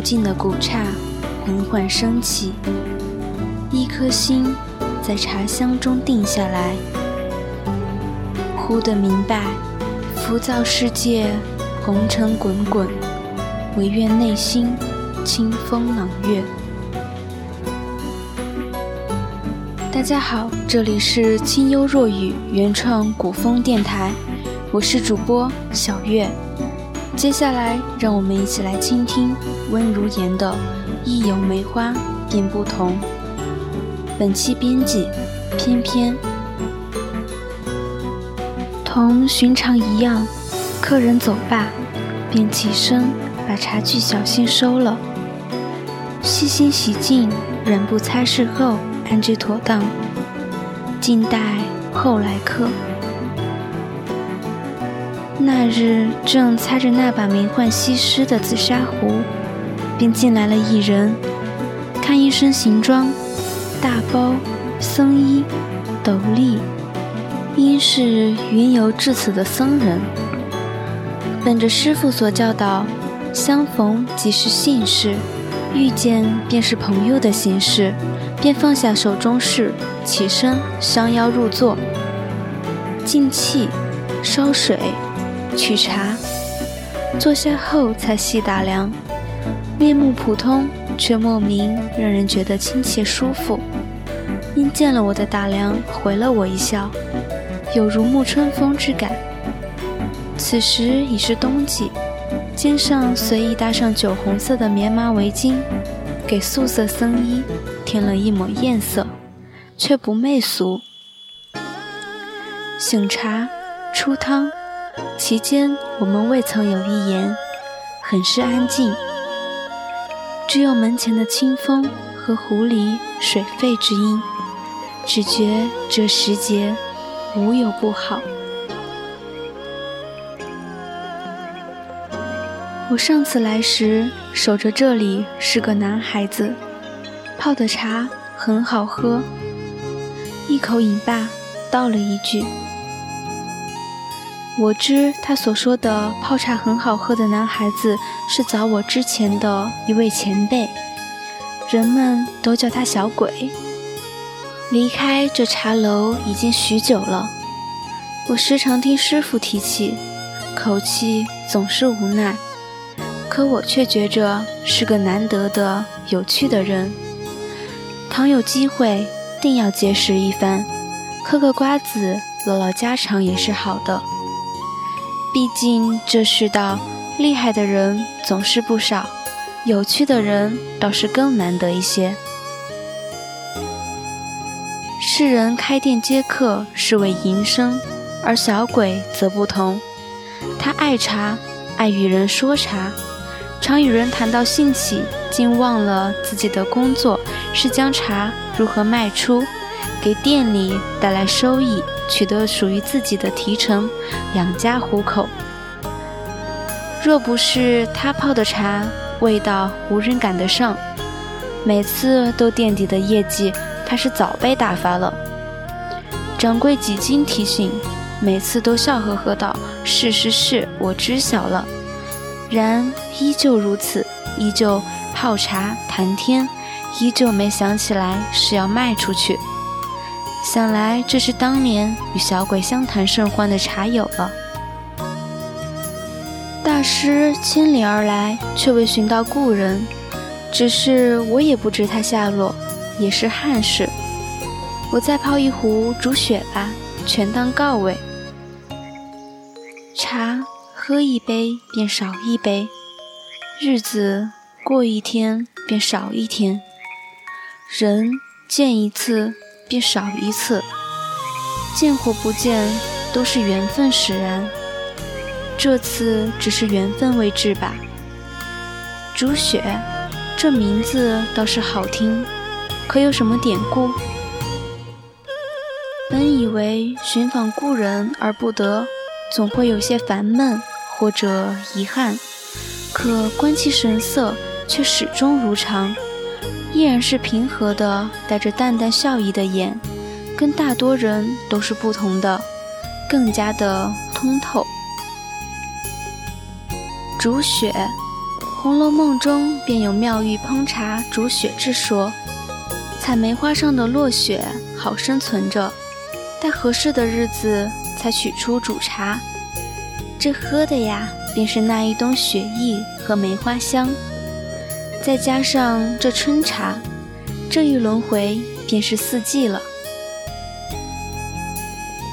幽静的古刹缓缓升起，一颗心在茶香中定下来。忽的明白，浮躁世界红尘滚滚，唯愿内心清风朗月。大家好，这里是清幽若雨原创古风电台，我是主播小月。接下来，让我们一起来倾听温如言的《一有梅花便不同》。本期编辑：翩翩。同寻常一样，客人走罢，便起身把茶具小心收了，细心洗净，人不擦拭后。安置妥当，静待后来客。那日正擦着那把名唤西施的紫砂壶，便进来了一人。看一身行装，大包、僧衣、斗笠，应是云游至此的僧人。本着师傅所教导，相逢即是幸事，遇见便是朋友的形式。便放下手中事，起身相邀入座，进气，烧水，取茶。坐下后才细打量，面目普通，却莫名让人觉得亲切舒服。因见了我的打量，回了我一笑，有如沐春风之感。此时已是冬季，肩上随意搭上酒红色的棉麻围巾，给素色僧衣。添了一抹艳色，却不媚俗。醒茶，出汤，其间我们未曾有一言，很是安静。只有门前的清风和湖里水沸之音，只觉这时节无有不好。我上次来时，守着这里是个男孩子。泡的茶很好喝，一口饮罢，道了一句：“我知他所说的泡茶很好喝的男孩子是早我之前的一位前辈，人们都叫他小鬼。离开这茶楼已经许久了，我时常听师傅提起，口气总是无奈，可我却觉着是个难得的有趣的人。”倘有机会，定要结识一番，嗑个瓜子，唠唠家常也是好的。毕竟这世道，厉害的人总是不少，有趣的人倒是更难得一些。世人开店接客是为营生，而小鬼则不同，他爱茶，爱与人说茶。常与人谈到兴起，竟忘了自己的工作是将茶如何卖出，给店里带来收益，取得属于自己的提成，养家糊口。若不是他泡的茶味道无人赶得上，每次都垫底的业绩，他是早被打发了。掌柜几经提醒，每次都笑呵呵道：“是是是，我知晓了。”然依旧如此，依旧泡茶谈天，依旧没想起来是要卖出去。想来这是当年与小鬼相谈甚欢的茶友了。大师千里而来，却未寻到故人，只是我也不知他下落，也是憾事。我再泡一壶煮雪吧，全当告慰。茶。喝一杯便少一杯，日子过一天便少一天，人见一次便少一次，见或不见都是缘分使然。这次只是缘分未至吧。竹雪，这名字倒是好听，可有什么典故？本以为寻访故人而不得，总会有些烦闷。或者遗憾，可观其神色，却始终如常，依然是平和的，带着淡淡笑意的眼，跟大多人都是不同的，更加的通透。煮雪，《红楼梦》中便有妙玉烹茶煮雪之说。采梅花上的落雪，好生存着，待合适的日子才取出煮茶。这喝的呀，便是那一冬雪意和梅花香，再加上这春茶，这一轮回便是四季了。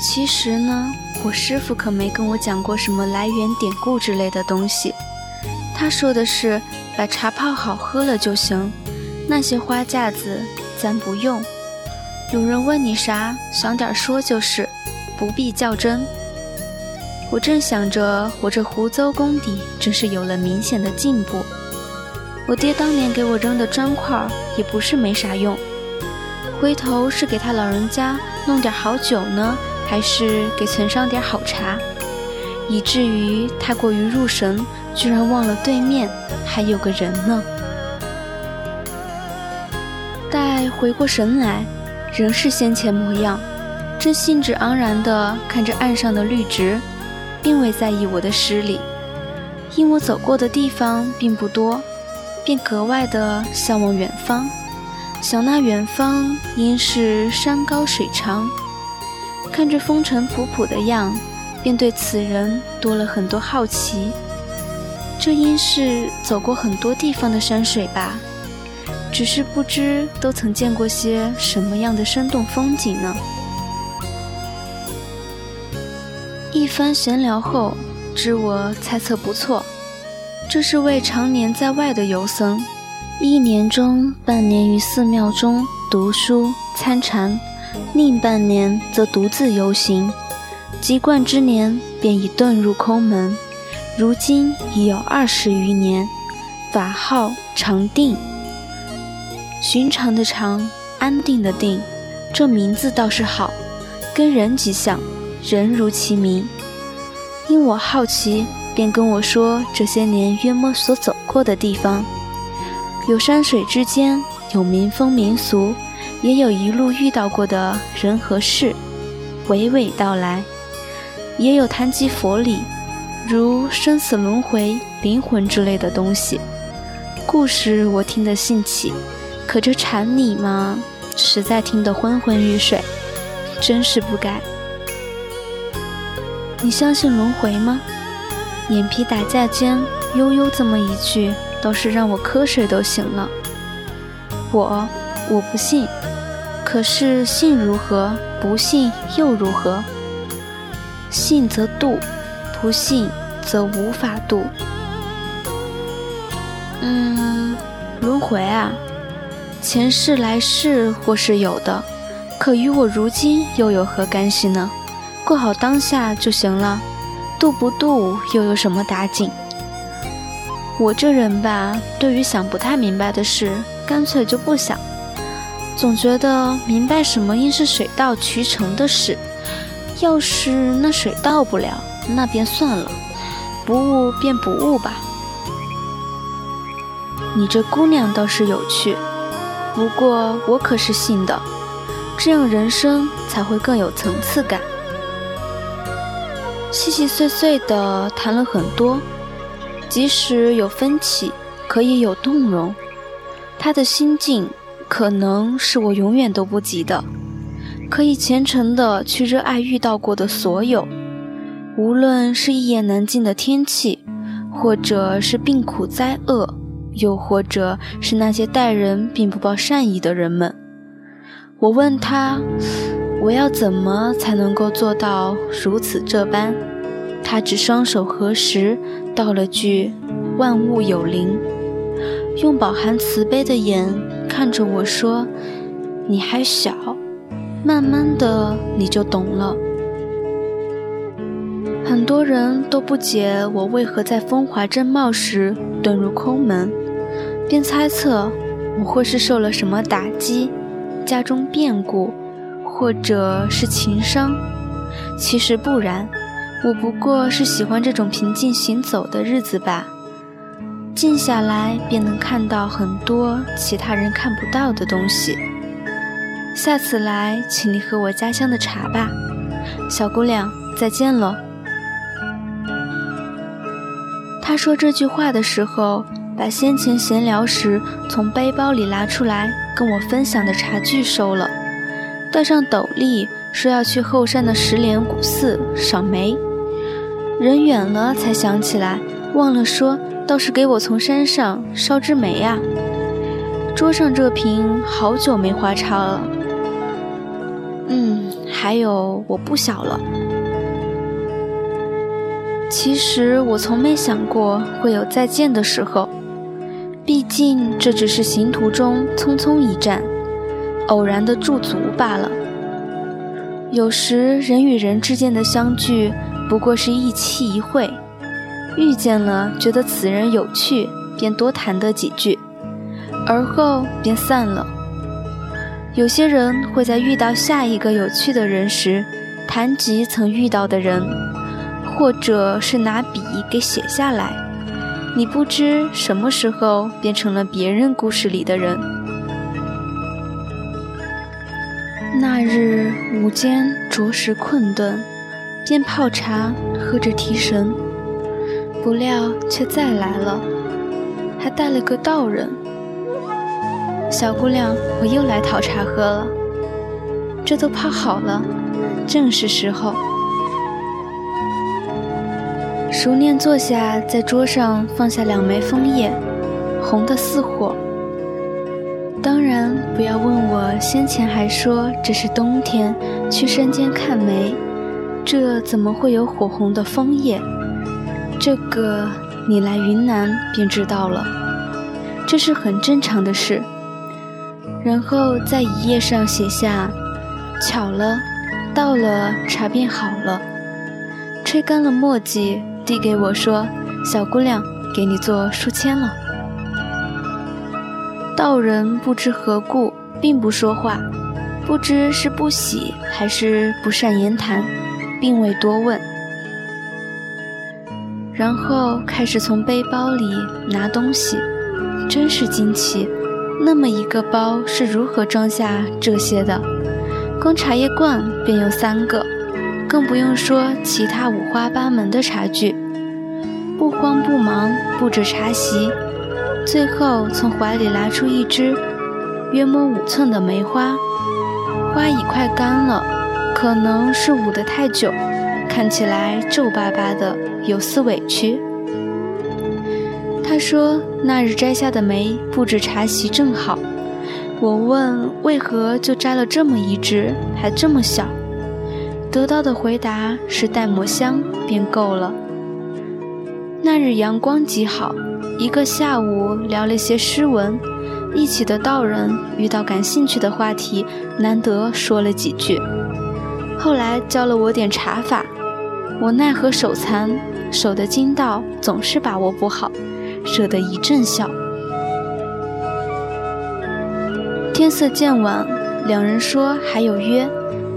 其实呢，我师傅可没跟我讲过什么来源典故之类的东西，他说的是把茶泡好喝了就行，那些花架子。咱不用。有人问你啥，想点说就是，不必较真。我正想着，我这湖州功底真是有了明显的进步。我爹当年给我扔的砖块也不是没啥用，回头是给他老人家弄点好酒呢，还是给存上点好茶？以至于太过于入神，居然忘了对面还有个人呢。待回过神来，仍是先前模样，正兴致盎然地看着岸上的绿植，并未在意我的失礼。因我走过的地方并不多，便格外的向往远方，想那远方应是山高水长。看着风尘仆仆的样，便对此人多了很多好奇。这应是走过很多地方的山水吧？只是不知都曾见过些什么样的生动风景呢？一番闲聊后，知我猜测不错，这是位常年在外的游僧，一年中半年于寺庙中读书参禅，另半年则独自游行，籍贯之年便已遁入空门，如今已有二十余年，法号常定。寻常的常，安定的定，这名字倒是好，跟人极像，人如其名。因我好奇，便跟我说这些年约莫所走过的地方，有山水之间，有民风民俗，也有一路遇到过的人和事，娓娓道来；也有谈及佛理，如生死轮回、灵魂之类的东西。故事我听得兴起。可这禅理嘛，实在听得昏昏欲睡，真是不该。你相信轮回吗？眼皮打架间悠悠这么一句，倒是让我瞌睡都醒了。我我不信，可是信如何？不信又如何？信则度，不信则无法度。嗯，轮回啊。前世来世或是有的，可与我如今又有何干系呢？过好当下就行了，度不度又有什么打紧？我这人吧，对于想不太明白的事，干脆就不想。总觉得明白什么应是水到渠成的事，要是那水到不了，那便算了，不悟便不悟吧。你这姑娘倒是有趣。不过我可是信的，这样人生才会更有层次感。细细碎碎的谈了很多，即使有分歧，可以有动容。他的心境可能是我永远都不及的，可以虔诚的去热爱遇到过的所有，无论是一言难尽的天气，或者是病苦灾厄。又或者是那些待人并不抱善意的人们，我问他，我要怎么才能够做到如此这般？他只双手合十，道了句“万物有灵”，用饱含慈悲的眼看着我说：“你还小，慢慢的你就懂了。”很多人都不解我为何在风华正茂时遁入空门。便猜测我或是受了什么打击，家中变故，或者是情商。其实不然，我不过是喜欢这种平静行走的日子吧。静下来便能看到很多其他人看不到的东西。下次来，请你喝我家乡的茶吧，小姑娘，再见了。他说这句话的时候，把先前闲聊时从背包里拿出来跟我分享的茶具收了，带上斗笠，说要去后山的石莲古寺赏梅。人远了才想起来，忘了说，倒是给我从山上捎支梅啊。桌上这瓶好久没花茶了。嗯，还有我不小了。其实我从没想过会有再见的时候，毕竟这只是行途中匆匆一站，偶然的驻足罢了。有时人与人之间的相聚不过是一期一会，遇见了觉得此人有趣，便多谈得几句，而后便散了。有些人会在遇到下一个有趣的人时，谈及曾遇到的人。或者是拿笔给写下来，你不知什么时候变成了别人故事里的人。那日午间着实困顿，边泡茶喝着提神，不料却再来了，还带了个道人。小姑娘，我又来讨茶喝了，这都泡好了，正是时候。熟练坐下，在桌上放下两枚枫叶，红的似火。当然，不要问我先前还说这是冬天去山间看梅，这怎么会有火红的枫叶？这个你来云南便知道了，这是很正常的事。然后在一页上写下：巧了，到了茶便好了。吹干了墨迹。递给我说：“小姑娘，给你做书签了。”道人不知何故，并不说话，不知是不喜还是不善言谈，并未多问。然后开始从背包里拿东西，真是惊奇，那么一个包是如何装下这些的？光茶叶罐便有三个。更不用说其他五花八门的茶具，不慌不忙布置茶席，最后从怀里拿出一支约摸五寸的梅花，花已快干了，可能是捂得太久，看起来皱巴巴的，有丝委屈。他说那日摘下的梅布置茶席正好，我问为何就摘了这么一支，还这么小。得到的回答是带抹香便够了。那日阳光极好，一个下午聊了些诗文，一起的道人遇到感兴趣的话题，难得说了几句。后来教了我点茶法，我奈何手残，手的筋道总是把握不好，惹得一阵笑。天色渐晚，两人说还有约。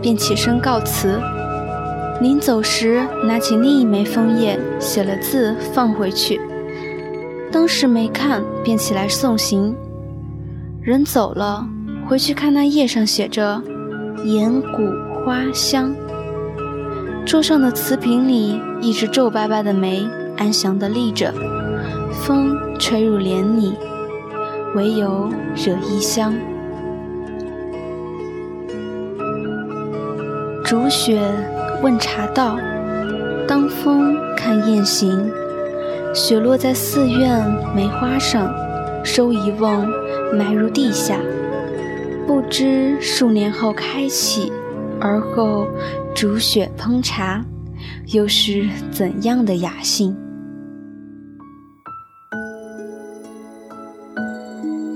便起身告辞，临走时拿起另一枚枫叶，写了字放回去。当时没看，便起来送行。人走了，回去看那叶上写着“岩谷花香”。桌上的瓷瓶里，一只皱巴巴的梅安详地立着，风吹入帘里，唯有惹衣香。煮雪问茶道，当风看雁行。雪落在寺院梅花上，收一瓮埋入地下。不知数年后开启，而后煮雪烹茶，又是怎样的雅兴？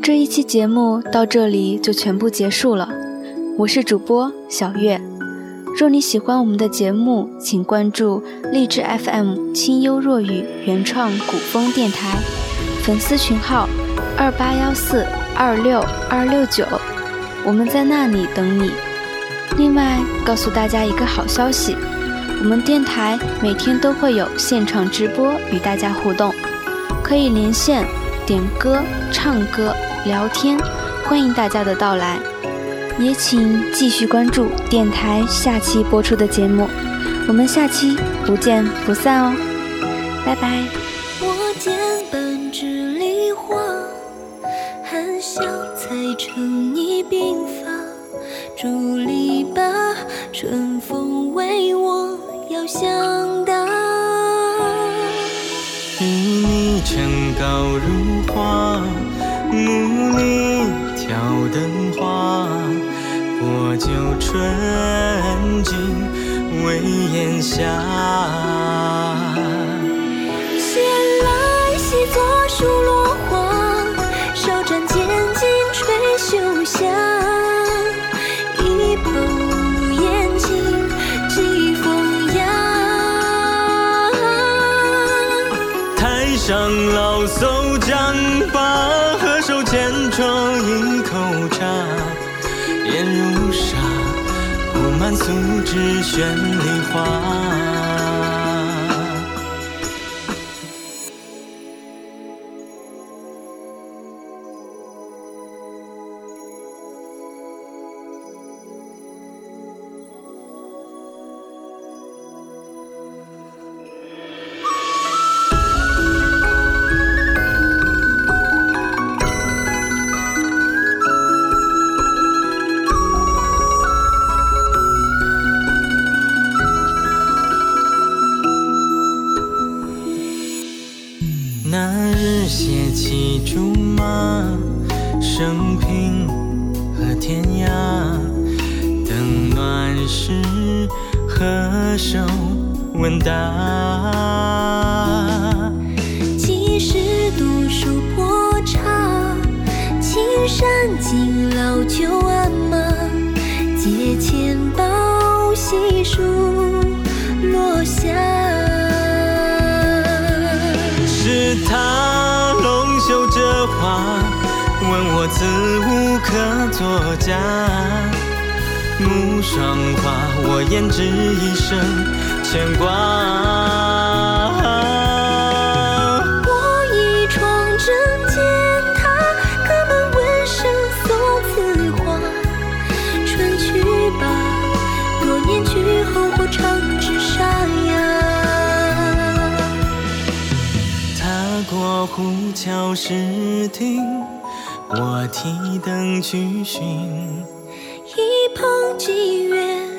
这一期节目到这里就全部结束了。我是主播小月。若你喜欢我们的节目，请关注荔枝 FM 清幽若雨原创古风电台，粉丝群号二八幺四二六二六九，我们在那里等你。另外，告诉大家一个好消息，我们电台每天都会有现场直播与大家互动，可以连线点歌、唱歌、聊天，欢迎大家的到来。也请继续关注电台下期播出的节目，我们下期不见不散哦，拜拜。我见半枝梨花，含笑才成。纯净为檐下。闲来细作数落花，少沾剑襟吹袖下。一捧烟尽寄风雅。台上老叟素纸绚丽花。敬老旧鞍马，阶前宝细数落下。是他龙袖折花，问我此物可作假。暮霜花，我胭脂一生牵挂。桥石亭，我提灯去寻。一捧霁月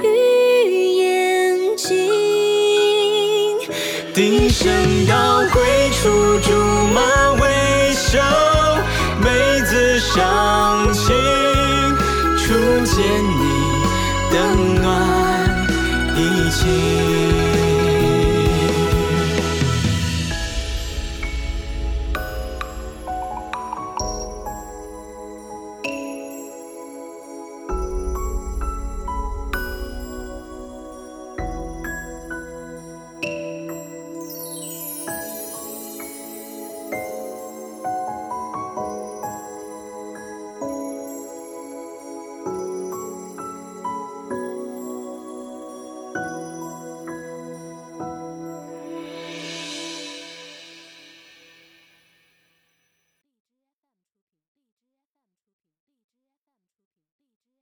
与眼睛，笛声高归处，竹马为首，梅子上青。初见你，灯暖衣轻。